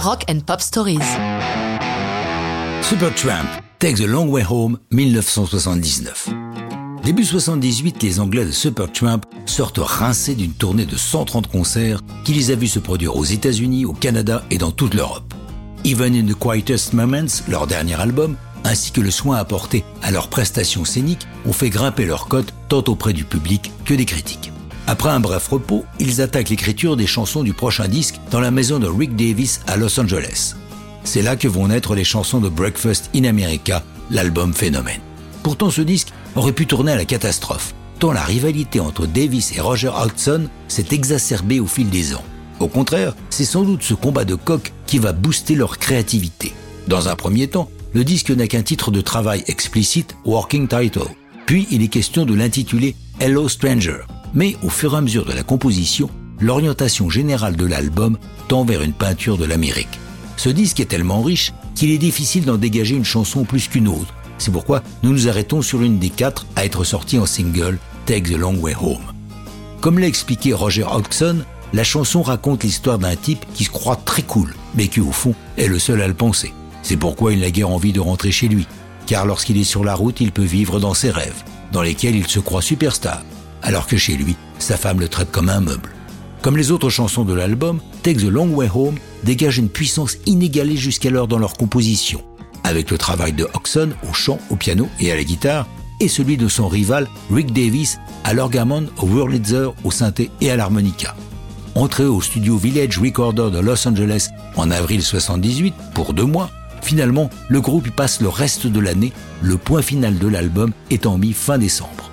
Rock and Pop Stories. Supertramp, Take the Long Way Home, 1979. Début 78, les Anglais de Supertramp sortent rincés d'une tournée de 130 concerts qui les a vus se produire aux États-Unis, au Canada et dans toute l'Europe. Even in the Quietest Moments, leur dernier album, ainsi que le soin apporté à leurs prestations scéniques ont fait grimper leur cote tant auprès du public que des critiques. Après un bref repos, ils attaquent l'écriture des chansons du prochain disque dans la maison de Rick Davis à Los Angeles. C'est là que vont naître les chansons de Breakfast in America, l'album phénomène. Pourtant ce disque aurait pu tourner à la catastrophe, tant la rivalité entre Davis et Roger Hodgson s'est exacerbée au fil des ans. Au contraire, c'est sans doute ce combat de coq qui va booster leur créativité. Dans un premier temps, le disque n'a qu'un titre de travail explicite, Working Title. Puis il est question de l'intituler Hello Stranger, mais au fur et à mesure de la composition, l'orientation générale de l'album tend vers une peinture de l'Amérique. Ce disque est tellement riche qu'il est difficile d'en dégager une chanson plus qu'une autre. C'est pourquoi nous nous arrêtons sur une des quatre à être sortie en single, Take the Long Way Home. Comme l'a expliqué Roger Hodgson, la chanson raconte l'histoire d'un type qui se croit très cool, mais qui au fond est le seul à le penser. C'est pourquoi il n'a guère envie de rentrer chez lui, car lorsqu'il est sur la route, il peut vivre dans ses rêves, dans lesquels il se croit superstar alors que chez lui, sa femme le traite comme un meuble. Comme les autres chansons de l'album, Take the Long Way Home dégage une puissance inégalée jusqu'alors dans leur composition, avec le travail de Oxon au chant, au piano et à la guitare, et celui de son rival Rick Davis à l'orgamon, au Wurlitzer, au synthé et à l'harmonica. Entré au studio Village Recorder de Los Angeles en avril 78 pour deux mois, finalement le groupe y passe le reste de l'année, le point final de l'album étant mis fin décembre.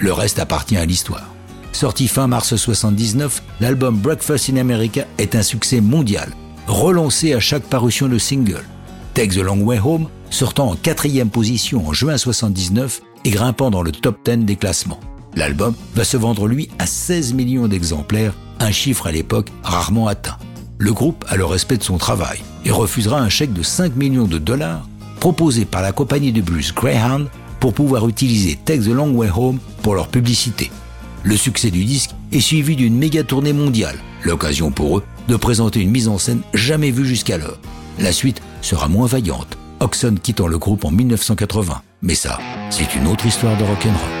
Le reste appartient à l'histoire. Sorti fin mars 79, l'album Breakfast in America est un succès mondial, relancé à chaque parution de single. Take the Long Way Home sortant en quatrième position en juin 79 et grimpant dans le top 10 des classements. L'album va se vendre lui à 16 millions d'exemplaires, un chiffre à l'époque rarement atteint. Le groupe a le respect de son travail et refusera un chèque de 5 millions de dollars proposé par la compagnie de blues Greyhound pour pouvoir utiliser Take the Long Way Home pour leur publicité. Le succès du disque est suivi d'une méga tournée mondiale, l'occasion pour eux de présenter une mise en scène jamais vue jusqu'alors. La suite sera moins vaillante, Oxon quittant le groupe en 1980. Mais ça, c'est une autre histoire de rock'n'roll.